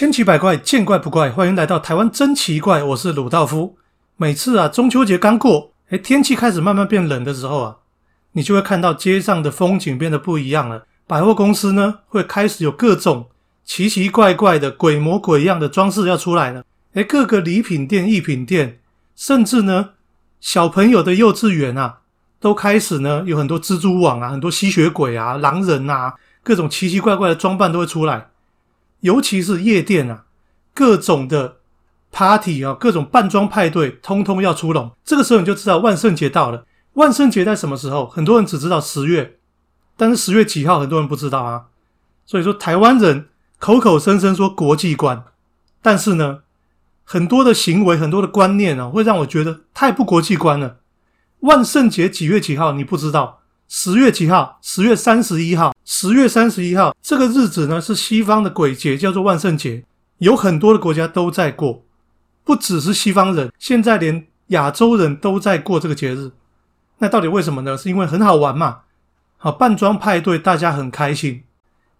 千奇百怪，见怪不怪。欢迎来到台湾真奇怪，我是鲁道夫。每次啊，中秋节刚过，哎，天气开始慢慢变冷的时候啊，你就会看到街上的风景变得不一样了。百货公司呢，会开始有各种奇奇怪怪的鬼模鬼样的装饰要出来了。哎，各个礼品店、艺品店，甚至呢，小朋友的幼稚园啊，都开始呢有很多蜘蛛网啊，很多吸血鬼啊、狼人啊，各种奇奇怪怪的装扮都会出来。尤其是夜店啊，各种的 party 啊，各种扮装派对，通通要出笼。这个时候你就知道万圣节到了。万圣节在什么时候？很多人只知道十月，但是十月几号很多人不知道啊。所以说，台湾人口口声声说国际观，但是呢，很多的行为、很多的观念啊，会让我觉得太不国际观了。万圣节几月几号？你不知道？十月几号？十月三十一号。十月三十一号这个日子呢，是西方的鬼节，叫做万圣节，有很多的国家都在过，不只是西方人，现在连亚洲人都在过这个节日。那到底为什么呢？是因为很好玩嘛？好，扮装派对，大家很开心。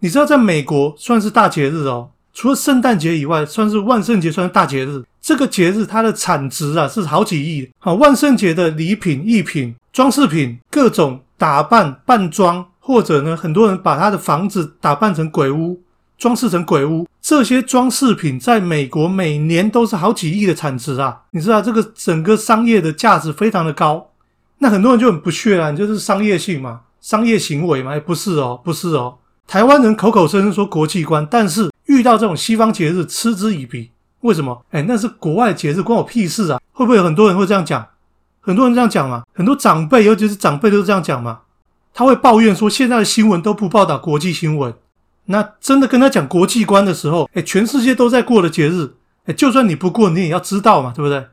你知道，在美国算是大节日哦，除了圣诞节以外，算是万圣节算是大节日。这个节日它的产值啊是好几亿。好，万圣节的礼品、艺品、装饰品，各种。打扮扮装，或者呢，很多人把他的房子打扮成鬼屋，装饰成鬼屋。这些装饰品在美国每年都是好几亿的产值啊！你知道这个整个商业的价值非常的高。那很多人就很不屑啊，你就是商业性嘛，商业行为嘛？哎，不是哦，不是哦。台湾人口口声声说国际观，但是遇到这种西方节日嗤之以鼻。为什么？哎，那是国外节日，关我屁事啊！会不会有很多人会这样讲？很多人这样讲嘛，很多长辈，尤其是长辈都是这样讲嘛。他会抱怨说，现在的新闻都不报道国际新闻。那真的跟他讲国际观的时候，哎，全世界都在过的节日，哎，就算你不过，你也要知道嘛，对不对？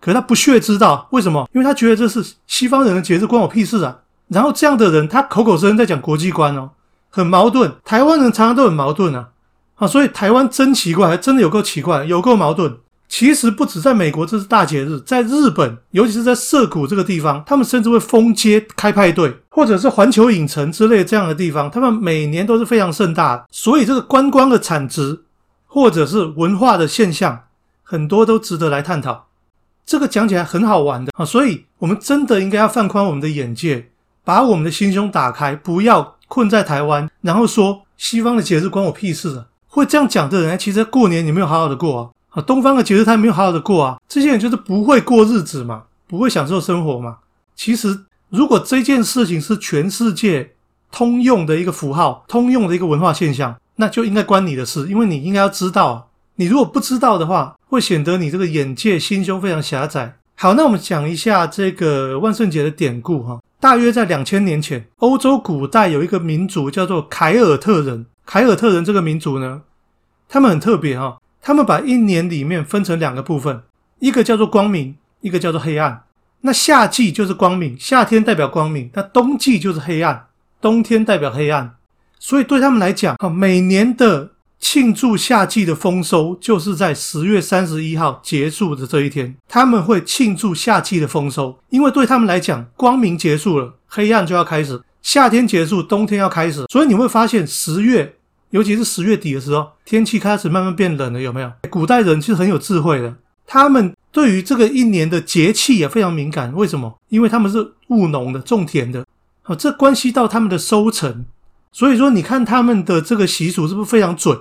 可是他不屑知道，为什么？因为他觉得这是西方人的节日，关我屁事啊。然后这样的人，他口口声声在讲国际观哦，很矛盾。台湾人常常都很矛盾啊，啊，所以台湾真奇怪，还真的有够奇怪，有够矛盾。其实不止在美国，这是大节日。在日本，尤其是在涩谷这个地方，他们甚至会封街开派对，或者是环球影城之类这样的地方，他们每年都是非常盛大。所以这个观光的产值，或者是文化的现象，很多都值得来探讨。这个讲起来很好玩的啊，所以我们真的应该要放宽我们的眼界，把我们的心胸打开，不要困在台湾，然后说西方的节日关我屁事啊！会这样讲的人，其实过年你没有好好的过啊。啊，东方的节日他没有好好的过啊，这些人就是不会过日子嘛，不会享受生活嘛。其实，如果这件事情是全世界通用的一个符号，通用的一个文化现象，那就应该关你的事，因为你应该要知道。你如果不知道的话，会显得你这个眼界、心胸非常狭窄。好，那我们讲一下这个万圣节的典故哈。大约在两千年前，欧洲古代有一个民族叫做凯尔特人。凯尔特人这个民族呢，他们很特别哈。他们把一年里面分成两个部分，一个叫做光明，一个叫做黑暗。那夏季就是光明，夏天代表光明；那冬季就是黑暗，冬天代表黑暗。所以对他们来讲，啊，每年的庆祝夏季的丰收，就是在十月三十一号结束的这一天，他们会庆祝夏季的丰收，因为对他们来讲，光明结束了，黑暗就要开始；夏天结束，冬天要开始。所以你会发现十月。尤其是十月底的时候，天气开始慢慢变冷了，有没有？古代人其实很有智慧的，他们对于这个一年的节气也非常敏感。为什么？因为他们是务农的，种田的，好，这关系到他们的收成。所以说，你看他们的这个习俗是不是非常准？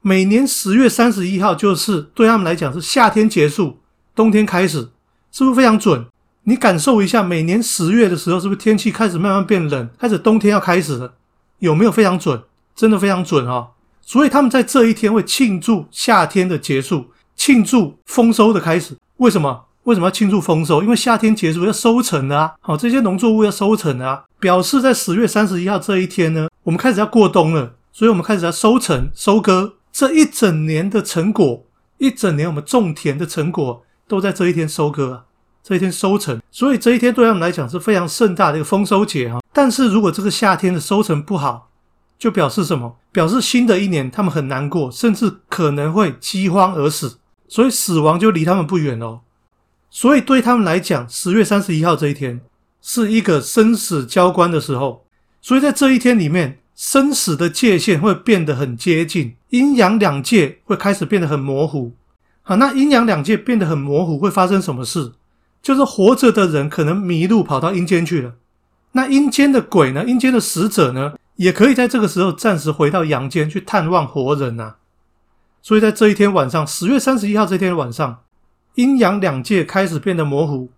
每年十月三十一号就是对他们来讲是夏天结束，冬天开始，是不是非常准？你感受一下，每年十月的时候，是不是天气开始慢慢变冷，开始冬天要开始了？有没有非常准？真的非常准哈，所以他们在这一天会庆祝夏天的结束，庆祝丰收的开始。为什么？为什么要庆祝丰收？因为夏天结束要收成啊！好，这些农作物要收成啊，表示在十月三十一号这一天呢，我们开始要过冬了，所以我们开始要收成、收割这一整年的成果，一整年我们种田的成果都在这一天收割啊，这一天收成。所以这一天对他们来讲是非常盛大的一个丰收节哈。但是如果这个夏天的收成不好，就表示什么？表示新的一年他们很难过，甚至可能会饥荒而死，所以死亡就离他们不远哦。所以对他们来讲，十月三十一号这一天是一个生死交关的时候。所以在这一天里面，生死的界限会变得很接近，阴阳两界会开始变得很模糊。好，那阴阳两界变得很模糊，会发生什么事？就是活着的人可能迷路跑到阴间去了。那阴间的鬼呢？阴间的使者呢？也可以在这个时候暂时回到阳间去探望活人呐。所以在这一天晚上，十月三十一号这天晚上，阴阳两界开始变得模糊，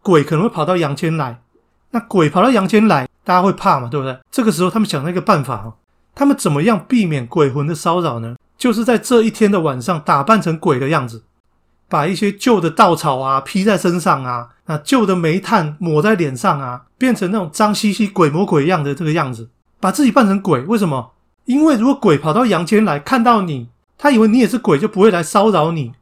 鬼可能会跑到阳间来。那鬼跑到阳间来，大家会怕嘛？对不对？这个时候他们想到一个办法哦，他们怎么样避免鬼魂的骚扰呢？就是在这一天的晚上打扮成鬼的样子。把一些旧的稻草啊披在身上啊，那旧的煤炭抹在脸上啊，变成那种脏兮兮、鬼魔鬼样的这个样子，把自己扮成鬼。为什么？因为如果鬼跑到阳间来看到你，他以为你也是鬼，就不会来骚扰你。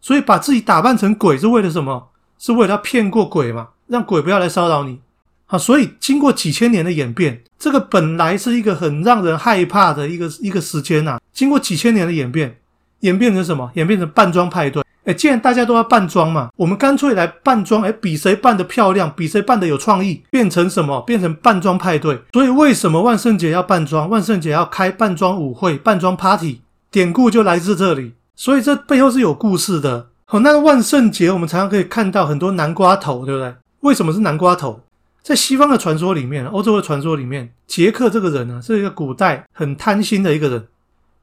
所以把自己打扮成鬼是为了什么？是为了要骗过鬼嘛，让鬼不要来骚扰你。好，所以经过几千年的演变，这个本来是一个很让人害怕的一个一个时间呐，经过几千年的演变，演变成什么？演变成扮装派对。哎，既然大家都要扮装嘛，我们干脆来扮装，哎，比谁扮的漂亮，比谁扮的有创意，变成什么？变成扮装派对。所以为什么万圣节要扮装？万圣节要开扮装舞会、扮装 party，典故就来自这里。所以这背后是有故事的。好，那万圣节我们常常可以看到很多南瓜头，对不对？为什么是南瓜头？在西方的传说里面，欧洲的传说里面，杰克这个人呢，是一个古代很贪心的一个人，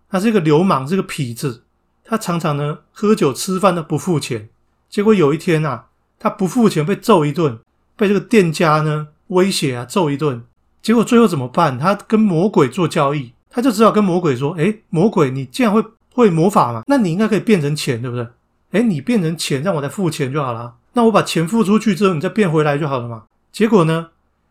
他是一个流氓，是个痞子。他常常呢喝酒吃饭都不付钱，结果有一天啊，他不付钱被揍一顿，被这个店家呢威胁啊揍一顿，结果最后怎么办？他跟魔鬼做交易，他就只好跟魔鬼说：“哎，魔鬼，你既然会会魔法嘛，那你应该可以变成钱，对不对？哎，你变成钱，让我来付钱就好了。那我把钱付出去之后，你再变回来就好了嘛。结果呢，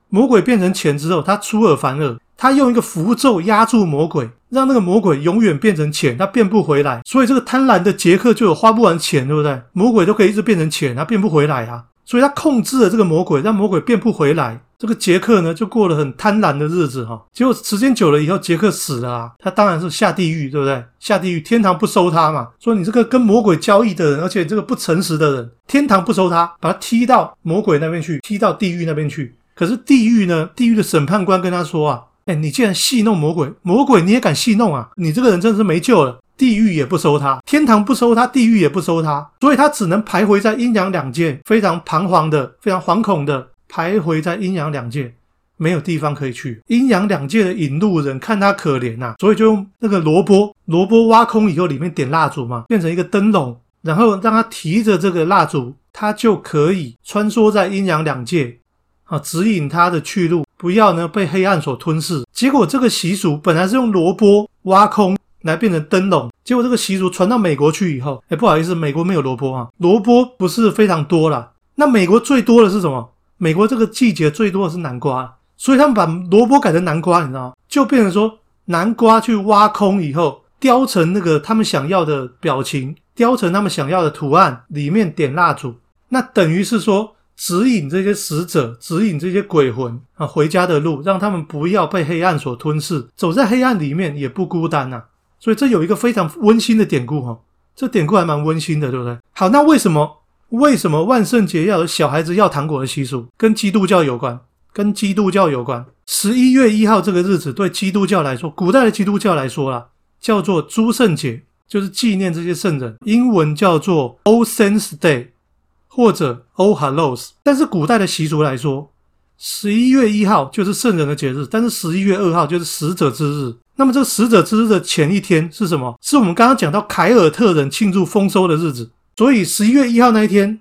魔鬼变成钱之后，他出尔反尔。”他用一个符咒压住魔鬼，让那个魔鬼永远变成钱，他变不回来。所以这个贪婪的杰克就有花不完钱，对不对？魔鬼都可以一直变成钱，他变不回来啊。所以他控制了这个魔鬼，让魔鬼变不回来。这个杰克呢，就过了很贪婪的日子哈。结果时间久了以后，杰克死了啊，他当然是下地狱，对不对？下地狱，天堂不收他嘛。说你这个跟魔鬼交易的人，而且这个不诚实的人，天堂不收他，把他踢到魔鬼那边去，踢到地狱那边去。可是地狱呢？地狱的审判官跟他说啊。哎，你竟然戏弄魔鬼，魔鬼你也敢戏弄啊？你这个人真是没救了，地狱也不收他，天堂不收他，地狱也不收他，所以他只能徘徊在阴阳两界，非常彷徨的，非常惶恐的徘徊在阴阳两界，没有地方可以去。阴阳两界的引路人看他可怜呐，所以就用那个萝卜，萝卜挖空以后里面点蜡烛嘛，变成一个灯笼，然后让他提着这个蜡烛，他就可以穿梭在阴阳两界，啊，指引他的去路。不要呢被黑暗所吞噬。结果这个习俗本来是用萝卜挖空来变成灯笼，结果这个习俗传到美国去以后，哎，不好意思，美国没有萝卜啊，萝卜不是非常多了。那美国最多的是什么？美国这个季节最多的是南瓜，所以他们把萝卜改成南瓜，你知道吗？就变成说南瓜去挖空以后，雕成那个他们想要的表情，雕成他们想要的图案，里面点蜡烛，那等于是说。指引这些死者，指引这些鬼魂啊回家的路，让他们不要被黑暗所吞噬，走在黑暗里面也不孤单呐。所以这有一个非常温馨的典故哈，这典故还蛮温馨的，对不对？好，那为什么为什么万圣节要有小孩子要糖果的习俗？跟基督教有关，跟基督教有关。十一月一号这个日子对基督教来说，古代的基督教来说啦，叫做诸圣节，就是纪念这些圣人，英文叫做 All Saints Day。或者 Oh Hallows 但是古代的习俗来说，十一月一号就是圣人的节日，但是十一月二号就是死者之日。那么这个死者之日的前一天是什么？是我们刚刚讲到凯尔特人庆祝丰收的日子。所以十一月一号那一天，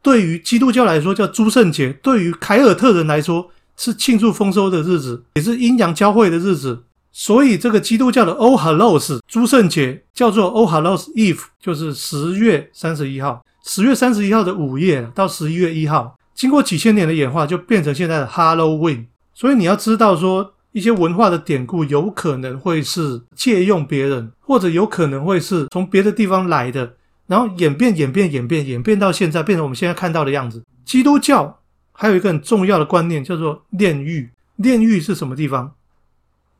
对于基督教来说叫诸圣节，对于凯尔特人来说是庆祝丰收的日子，也是阴阳交汇的日子。所以这个基督教的 Oh Hallows 诸圣节叫做 Oh Hallows Eve，就是十月三十一号。十月三十一号的午夜到十一月一号，经过几千年的演化，就变成现在的 Halloween。所以你要知道，说一些文化的典故有可能会是借用别人，或者有可能会是从别的地方来的，然后演变、演变、演变、演变到现在，变成我们现在看到的样子。基督教还有一个很重要的观念，叫做炼狱。炼狱是什么地方？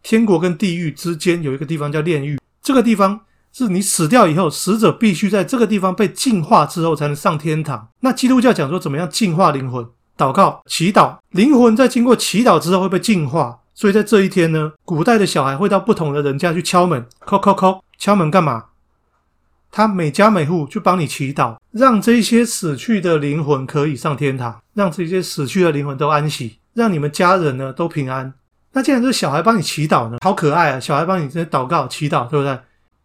天国跟地狱之间有一个地方叫炼狱，这个地方。是你死掉以后，死者必须在这个地方被净化之后才能上天堂。那基督教讲说怎么样净化灵魂？祷告、祈祷，灵魂在经过祈祷之后会被净化。所以在这一天呢，古代的小孩会到不同的人家去敲门，敲敲敲，敲门干嘛？他每家每户去帮你祈祷，让这些死去的灵魂可以上天堂，让这些死去的灵魂都安息，让你们家人呢都平安。那既然是小孩帮你祈祷呢，好可爱啊！小孩帮你在祷告祈祷，对不对？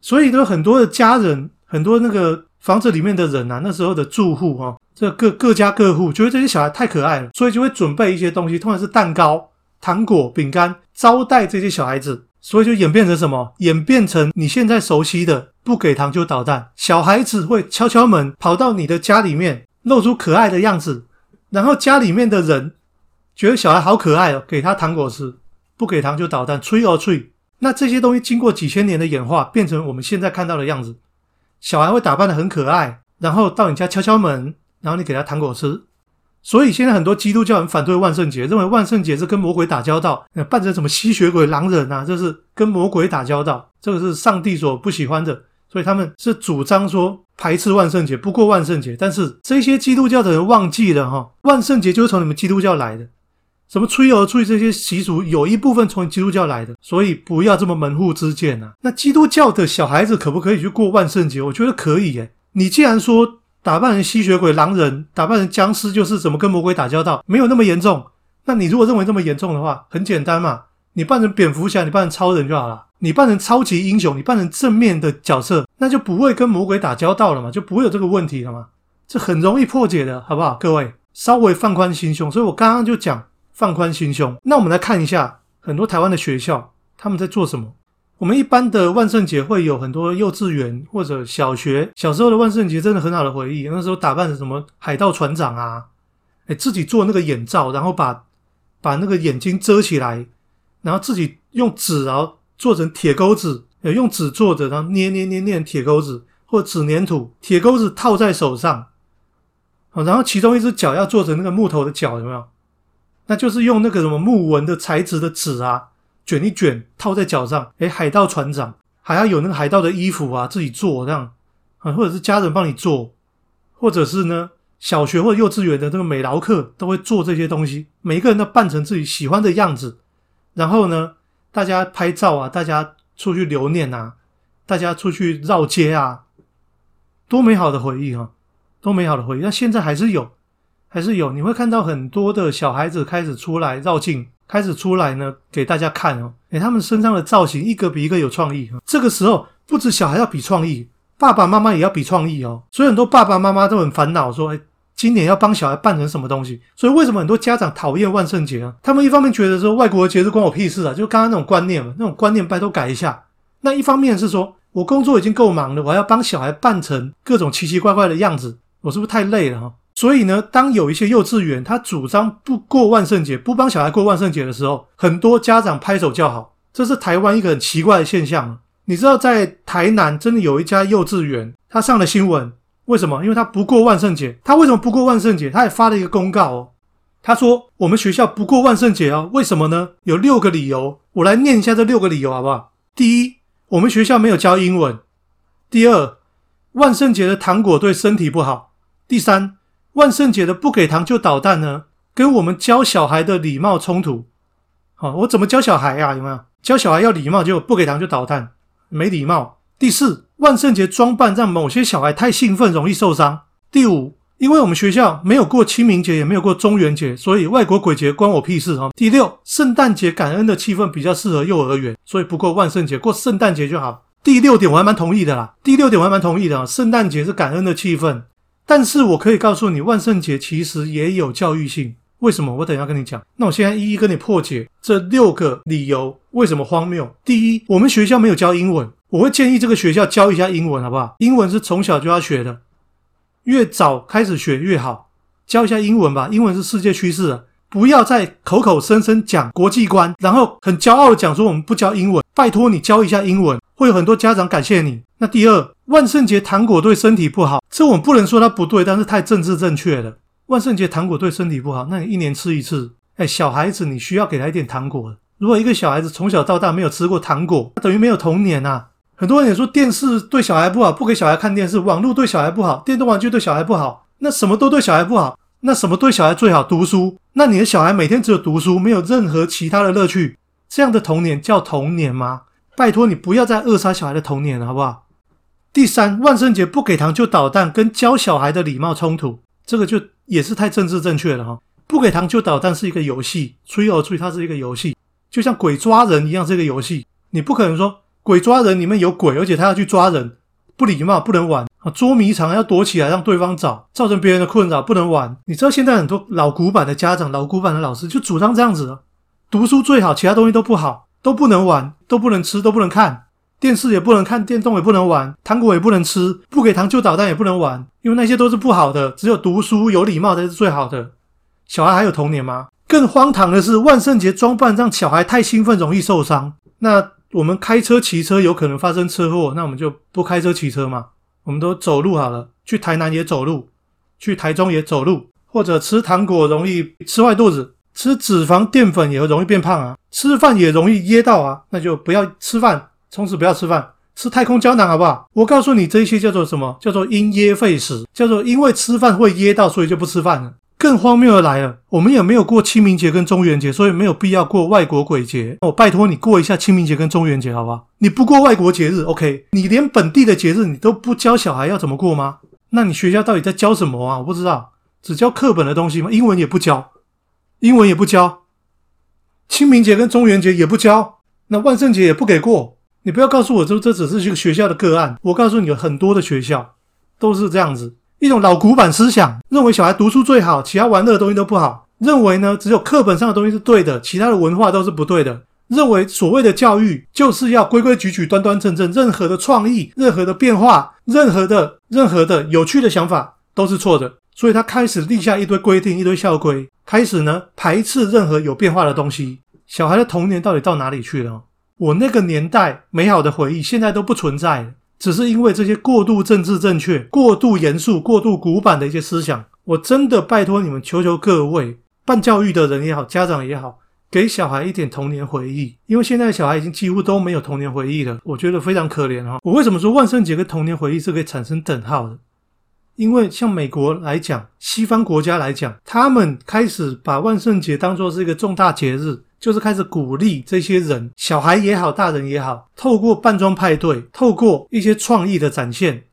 所以有很多的家人，很多那个房子里面的人啊，那时候的住户哈，这各各家各户觉得这些小孩太可爱了，所以就会准备一些东西，通常是蛋糕、糖果、饼干，招待这些小孩子。所以就演变成什么？演变成你现在熟悉的不给糖就捣蛋，小孩子会敲敲门，跑到你的家里面，露出可爱的样子，然后家里面的人觉得小孩好可爱哦，给他糖果吃。不给糖就捣蛋，吹哦吹。那这些东西经过几千年的演化，变成我们现在看到的样子。小孩会打扮的很可爱，然后到你家敲敲门，然后你给他糖果吃。所以现在很多基督教人反对万圣节，认为万圣节是跟魔鬼打交道，扮成什么吸血鬼、狼人啊，这是跟魔鬼打交道，这个是上帝所不喜欢的。所以他们是主张说排斥万圣节，不过万圣节。但是这些基督教的人忘记了哈，万圣节就是从你们基督教来的。什么吹而吹这些习俗，有一部分从基督教来的，所以不要这么门户之见呐。那基督教的小孩子可不可以去过万圣节？我觉得可以耶。你既然说打扮成吸血鬼、狼人，打扮成僵尸，就是怎么跟魔鬼打交道，没有那么严重。那你如果认为这么严重的话，很简单嘛，你扮成蝙蝠侠，你扮成超人就好了。你扮成超级英雄，你扮成正面的角色，那就不会跟魔鬼打交道了嘛，就不会有这个问题了嘛。这很容易破解的，好不好？各位稍微放宽心胸。所以我刚刚就讲。放宽心胸，那我们来看一下很多台湾的学校他们在做什么。我们一般的万圣节会有很多幼稚园或者小学小时候的万圣节，真的很好的回忆。那时候打扮成什么海盗船长啊，哎，自己做那个眼罩，然后把把那个眼睛遮起来，然后自己用纸啊做成铁钩子，用纸做的，然后捏捏捏捏铁钩子或纸粘土，铁钩子套在手上，然后其中一只脚要做成那个木头的脚，有没有？那就是用那个什么木纹的材质的纸啊，卷一卷套在脚上。诶海盗船长还要有那个海盗的衣服啊，自己做这样啊，或者是家人帮你做，或者是呢，小学或幼稚园的那个美劳课都会做这些东西。每一个人都扮成自己喜欢的样子，然后呢，大家拍照啊，大家出去留念啊，大家出去绕街啊，多美好的回忆啊，多美好的回忆。那现在还是有。还是有，你会看到很多的小孩子开始出来绕境，开始出来呢，给大家看哦。诶他们身上的造型一个比一个有创意。这个时候，不止小孩要比创意，爸爸妈妈也要比创意哦。所以很多爸爸妈妈都很烦恼，说：“诶今年要帮小孩办成什么东西？”所以为什么很多家长讨厌万圣节啊？他们一方面觉得说外国的节日关我屁事啊，就刚刚那种观念嘛，那种观念拜托改一下。那一方面是说我工作已经够忙了，我还要帮小孩扮成各种奇奇怪怪的样子，我是不是太累了哈？所以呢，当有一些幼稚园他主张不过万圣节，不帮小孩过万圣节的时候，很多家长拍手叫好。这是台湾一个很奇怪的现象。你知道，在台南真的有一家幼稚园，他上了新闻，为什么？因为他不过万圣节。他为什么不过万圣节？他也发了一个公告哦。他说：“我们学校不过万圣节哦，为什么呢？有六个理由，我来念一下这六个理由好不好？第一，我们学校没有教英文；第二，万圣节的糖果对身体不好；第三。”万圣节的不给糖就捣蛋呢，跟我们教小孩的礼貌冲突。好，我怎么教小孩呀？有没有教小孩要礼貌，结果不给糖就捣蛋，没礼貌。第四，万圣节装扮让某些小孩太兴奋，容易受伤。第五，因为我们学校没有过清明节，也没有过中元节，所以外国鬼节关我屁事啊。第六，圣诞节感恩的气氛比较适合幼儿园，所以不过万圣节，过圣诞节就好。第六点我还蛮同意的啦，第六点我还蛮同意的啊，圣诞节是感恩的气氛。但是我可以告诉你，万圣节其实也有教育性。为什么？我等一下跟你讲。那我现在一一跟你破解这六个理由为什么荒谬。第一，我们学校没有教英文，我会建议这个学校教一下英文，好不好？英文是从小就要学的，越早开始学越好。教一下英文吧，英文是世界趋势啊！不要再口口声声讲国际观，然后很骄傲的讲说我们不教英文。拜托你教一下英文，会有很多家长感谢你。那第二，万圣节糖果对身体不好，这我们不能说它不对，但是太政治正确了。万圣节糖果对身体不好，那你一年吃一次，哎，小孩子你需要给他一点糖果。如果一个小孩子从小到大没有吃过糖果，等于没有童年呐。很多人也说电视对小孩不好，不给小孩看电视；网络对小孩不好，电动玩具对小孩不好。那什么都对小孩不好，那什么对小孩最好？读书。那你的小孩每天只有读书，没有任何其他的乐趣，这样的童年叫童年吗？拜托你不要再扼杀小孩的童年了，好不好？第三，万圣节不给糖就捣蛋，跟教小孩的礼貌冲突，这个就也是太政治正确了哈。不给糖就捣蛋是一个游戏，吹而吹，它是一个游戏，就像鬼抓人一样，这个游戏你不可能说鬼抓人里面有鬼，而且他要去抓人，不礼貌，不能玩啊。捉迷藏要躲起来让对方找，造成别人的困扰，不能玩。你知道现在很多老古板的家长、老古板的老师就主张这样子，读书最好，其他东西都不好，都不能玩，都不能吃，都不能看电视，也不能看电动，也不能玩糖果，也不能吃，不给糖就捣蛋，也不能玩，因为那些都是不好的，只有读书有礼貌才是最好的。小孩还有童年吗？更荒唐的是，万圣节装扮让小孩太兴奋，容易受伤。那我们开车、骑车有可能发生车祸，那我们就不开车、骑车嘛？我们都走路好了，去台南也走路，去台中也走路，或者吃糖果容易吃坏肚子，吃脂肪淀粉也容易变胖啊，吃饭也容易噎到啊，那就不要吃饭，从此不要吃饭，吃太空胶囊好不好？我告诉你，这些叫做什么？叫做因噎废食，叫做因为吃饭会噎到，所以就不吃饭了。更荒谬的来了，我们也没有过清明节跟中元节，所以没有必要过外国鬼节。我拜托你过一下清明节跟中元节，好不好？你不过外国节日，OK？你连本地的节日你都不教小孩要怎么过吗？那你学校到底在教什么啊？我不知道，只教课本的东西吗？英文也不教，英文也不教，清明节跟中元节也不教，那万圣节也不给过。你不要告诉我这这只是一个学校的个案，我告诉你，有很多的学校都是这样子。一种老古板思想，认为小孩读书最好，其他玩乐的东西都不好。认为呢，只有课本上的东西是对的，其他的文化都是不对的。认为所谓的教育就是要规规矩矩、端端正正，任何的创意、任何的变化、任何的任何的有趣的想法都是错的。所以他开始立下一堆规定、一堆校规，开始呢排斥任何有变化的东西。小孩的童年到底到哪里去了？我那个年代美好的回忆，现在都不存在了。只是因为这些过度政治正确、过度严肃、过度古板的一些思想，我真的拜托你们，求求各位办教育的人也好，家长也好，给小孩一点童年回忆。因为现在小孩已经几乎都没有童年回忆了，我觉得非常可怜哈。我为什么说万圣节跟童年回忆是可以产生等号的？因为像美国来讲，西方国家来讲，他们开始把万圣节当作是一个重大节日。就是开始鼓励这些人，小孩也好，大人也好，透过扮装派对，透过一些创意的展现，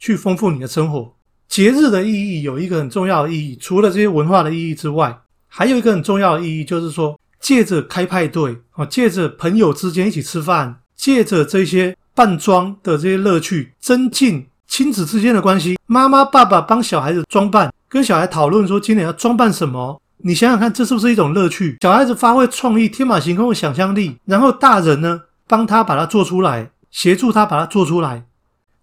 去丰富你的生活。节日的意义有一个很重要的意义，除了这些文化的意义之外，还有一个很重要的意义，就是说，借着开派对啊，借着朋友之间一起吃饭，借着这些扮装的这些乐趣，增进亲子之间的关系。妈妈、爸爸帮小孩子装扮，跟小孩讨论说今年要装扮什么。你想想看，这是不是一种乐趣？小孩子发挥创意、天马行空的想象力，然后大人呢帮他把它做出来，协助他把它做出来。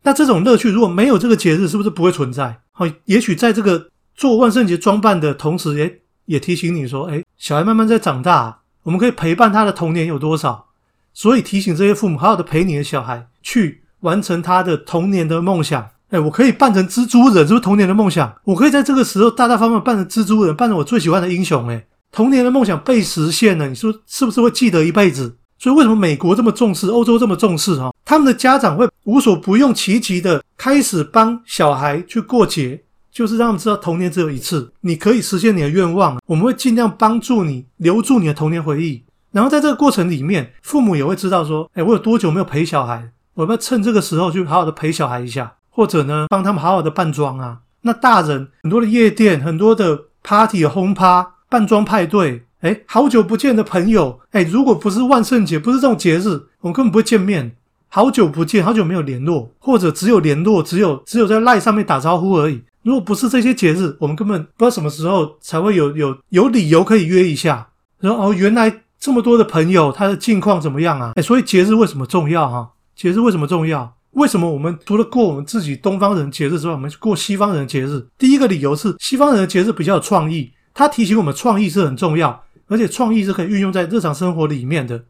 那这种乐趣如果没有这个节日，是不是不会存在？好，也许在这个做万圣节装扮的同时，也也提醒你说，哎，小孩慢慢在长大，我们可以陪伴他的童年有多少？所以提醒这些父母，好好的陪你的小孩去完成他的童年的梦想。哎，我可以扮成蜘蛛人，是不是童年的梦想？我可以在这个时候大大方方扮成蜘蛛人，扮成我最喜欢的英雄。哎，童年的梦想被实现了，你说是不是会记得一辈子？所以为什么美国这么重视，欧洲这么重视？哈，他们的家长会无所不用其极的开始帮小孩去过节，就是让他们知道童年只有一次，你可以实现你的愿望。我们会尽量帮助你留住你的童年回忆，然后在这个过程里面，父母也会知道说，哎，我有多久没有陪小孩？我们要趁这个时候去好好的陪小孩一下？或者呢，帮他们好好的扮装啊。那大人很多的夜店，很多的 party 轰趴扮装派对，哎，好久不见的朋友，哎，如果不是万圣节，不是这种节日，我们根本不会见面。好久不见，好久没有联络，或者只有联络，只有只有在赖上面打招呼而已。如果不是这些节日，我们根本不知道什么时候才会有有有理由可以约一下。然后哦，原来这么多的朋友，他的近况怎么样啊？哎，所以节日为什么重要哈？节日为什么重要？为什么我们除了过我们自己东方人节日之外，我们过西方人节日？第一个理由是西方人的节日比较有创意，它提醒我们创意是很重要，而且创意是可以运用在日常生活里面的。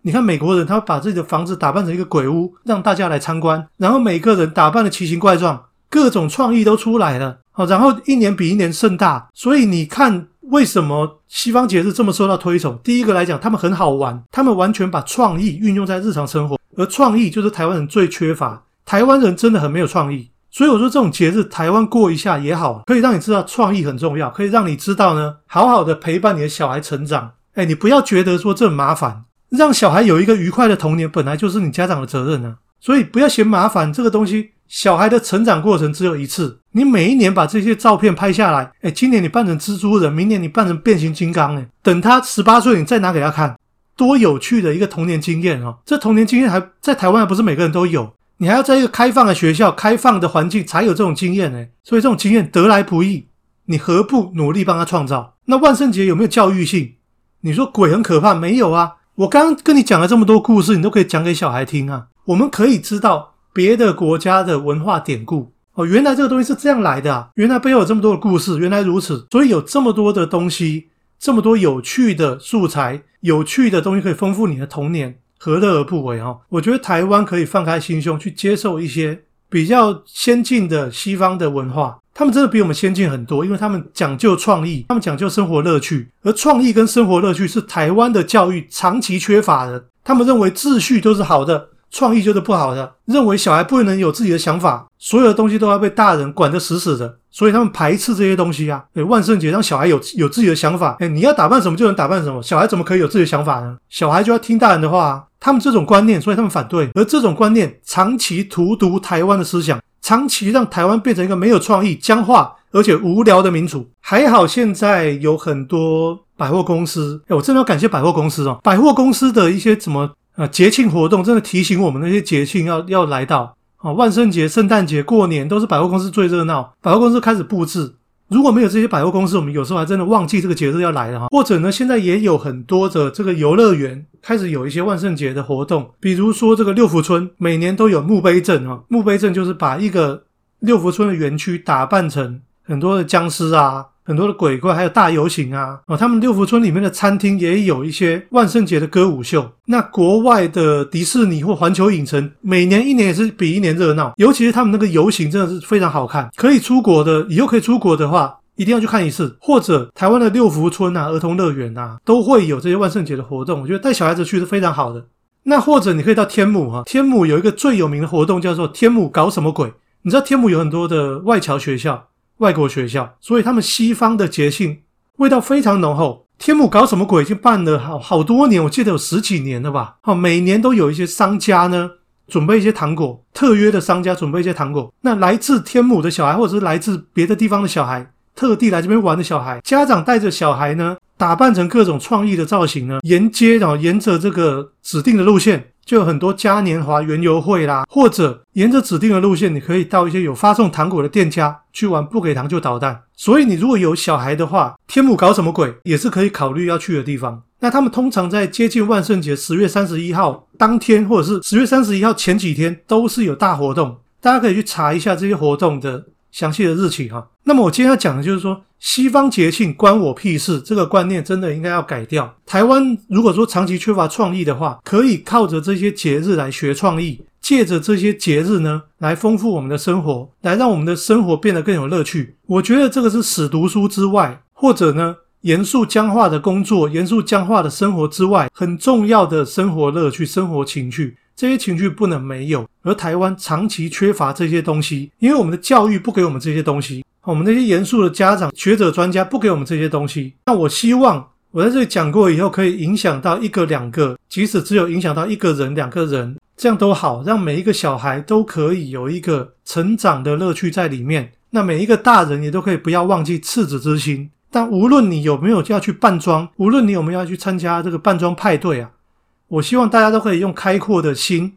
你看美国人，他把自己的房子打扮成一个鬼屋，让大家来参观，然后每个人打扮的奇形怪状，各种创意都出来了。好，然后一年比一年盛大。所以你看，为什么西方节日这么受到推崇？第一个来讲，他们很好玩，他们完全把创意运用在日常生活。而创意就是台湾人最缺乏，台湾人真的很没有创意，所以我说这种节日台湾过一下也好，可以让你知道创意很重要，可以让你知道呢，好好的陪伴你的小孩成长。哎，你不要觉得说这很麻烦，让小孩有一个愉快的童年，本来就是你家长的责任啊。所以不要嫌麻烦，这个东西，小孩的成长过程只有一次，你每一年把这些照片拍下来，哎，今年你扮成蜘蛛人，明年你扮成变形金刚，哎，等他十八岁，你再拿给他看，多有趣的一个童年经验啊！这童年经验还在台湾，不是每个人都有，你还要在一个开放的学校、开放的环境才有这种经验呢。所以这种经验得来不易，你何不努力帮他创造？那万圣节有没有教育性？你说鬼很可怕，没有啊？我刚刚跟你讲了这么多故事，你都可以讲给小孩听啊。我们可以知道别的国家的文化典故哦，原来这个东西是这样来的啊！原来背后有这么多的故事，原来如此，所以有这么多的东西，这么多有趣的素材，有趣的东西可以丰富你的童年，何乐而不为哈？我觉得台湾可以放开心胸去接受一些比较先进的西方的文化，他们真的比我们先进很多，因为他们讲究创意，他们讲究生活乐趣，而创意跟生活乐趣是台湾的教育长期缺乏的。他们认为秩序都是好的。创意就是不好的，认为小孩不能有自己的想法，所有的东西都要被大人管得死死的，所以他们排斥这些东西啊。对，万圣节让小孩有有自己的想法，哎，你要打扮什么就能打扮什么，小孩怎么可以有自己的想法呢？小孩就要听大人的话，他们这种观念，所以他们反对。而这种观念长期荼毒台湾的思想，长期让台湾变成一个没有创意、僵化而且无聊的民主。还好现在有很多百货公司，哎，我真的要感谢百货公司哦，百货公司的一些怎么。啊，节庆活动真的提醒我们那些节庆要要来到啊，万圣节、圣诞节、过年都是百货公司最热闹。百货公司开始布置，如果没有这些百货公司，我们有时候还真的忘记这个节日要来了哈。或者呢，现在也有很多的这个游乐园开始有一些万圣节的活动，比如说这个六福村每年都有墓碑镇啊，墓碑镇就是把一个六福村的园区打扮成很多的僵尸啊。很多的鬼怪，还有大游行啊！哦，他们六福村里面的餐厅也有一些万圣节的歌舞秀。那国外的迪士尼或环球影城，每年一年也是比一年热闹。尤其是他们那个游行，真的是非常好看。可以出国的，以后可以出国的话，一定要去看一次。或者台湾的六福村啊、儿童乐园啊，都会有这些万圣节的活动。我觉得带小孩子去是非常好的。那或者你可以到天母哈，天母有一个最有名的活动叫做天母搞什么鬼？你知道天母有很多的外侨学校。外国学校，所以他们西方的节庆味道非常浓厚。天母搞什么鬼？已经办了好好多年，我记得有十几年了吧。好，每年都有一些商家呢，准备一些糖果，特约的商家准备一些糖果。那来自天母的小孩，或者是来自别的地方的小孩，特地来这边玩的小孩，家长带着小孩呢，打扮成各种创意的造型呢，沿街然后沿着这个指定的路线。就有很多嘉年华园游会啦，或者沿着指定的路线，你可以到一些有发送糖果的店家去玩，不给糖就捣蛋。所以你如果有小孩的话，天母搞什么鬼也是可以考虑要去的地方。那他们通常在接近万圣节十月三十一号当天，或者是十月三十一号前几天，都是有大活动，大家可以去查一下这些活动的。详细的日期哈，那么我今天要讲的就是说，西方节庆关我屁事这个观念真的应该要改掉。台湾如果说长期缺乏创意的话，可以靠着这些节日来学创意，借着这些节日呢，来丰富我们的生活，来让我们的生活变得更有乐趣。我觉得这个是死读书之外，或者呢，严肃僵化的工作、严肃僵化的生活之外，很重要的生活乐趣、生活情趣。这些情绪不能没有，而台湾长期缺乏这些东西，因为我们的教育不给我们这些东西，我们那些严肃的家长、学者、专家不给我们这些东西。那我希望我在这里讲过以后，可以影响到一个、两个，即使只有影响到一个人、两个人，这样都好，让每一个小孩都可以有一个成长的乐趣在里面。那每一个大人也都可以不要忘记赤子之心。但无论你有没有要去扮装，无论你有没有要去参加这个扮装派对啊。我希望大家都可以用开阔的心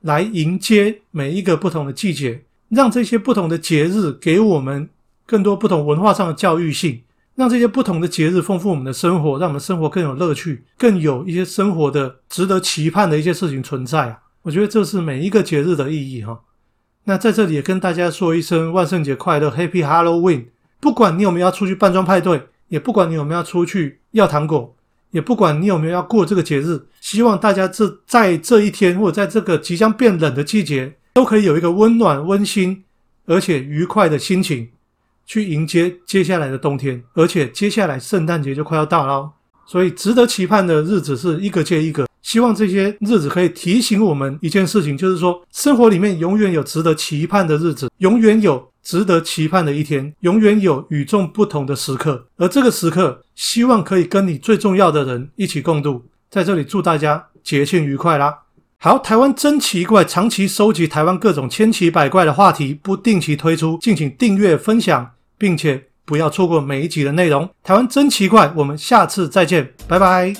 来迎接每一个不同的季节，让这些不同的节日给我们更多不同文化上的教育性，让这些不同的节日丰富我们的生活，让我们生活更有乐趣，更有一些生活的值得期盼的一些事情存在啊！我觉得这是每一个节日的意义哈。那在这里也跟大家说一声万圣节快乐，Happy Halloween！不管你有没有要出去扮装派对，也不管你有没有要出去要糖果。也不管你有没有要过这个节日，希望大家这在这一天或者在这个即将变冷的季节，都可以有一个温暖、温馨而且愉快的心情，去迎接接下来的冬天。而且接下来圣诞节就快要到了，所以值得期盼的日子是一个接一个。希望这些日子可以提醒我们一件事情，就是说生活里面永远有值得期盼的日子，永远有。值得期盼的一天，永远有与众不同的时刻，而这个时刻，希望可以跟你最重要的人一起共度。在这里，祝大家节庆愉快啦！好，台湾真奇怪，长期收集台湾各种千奇百怪的话题，不定期推出，敬请订阅分享，并且不要错过每一集的内容。台湾真奇怪，我们下次再见，拜拜。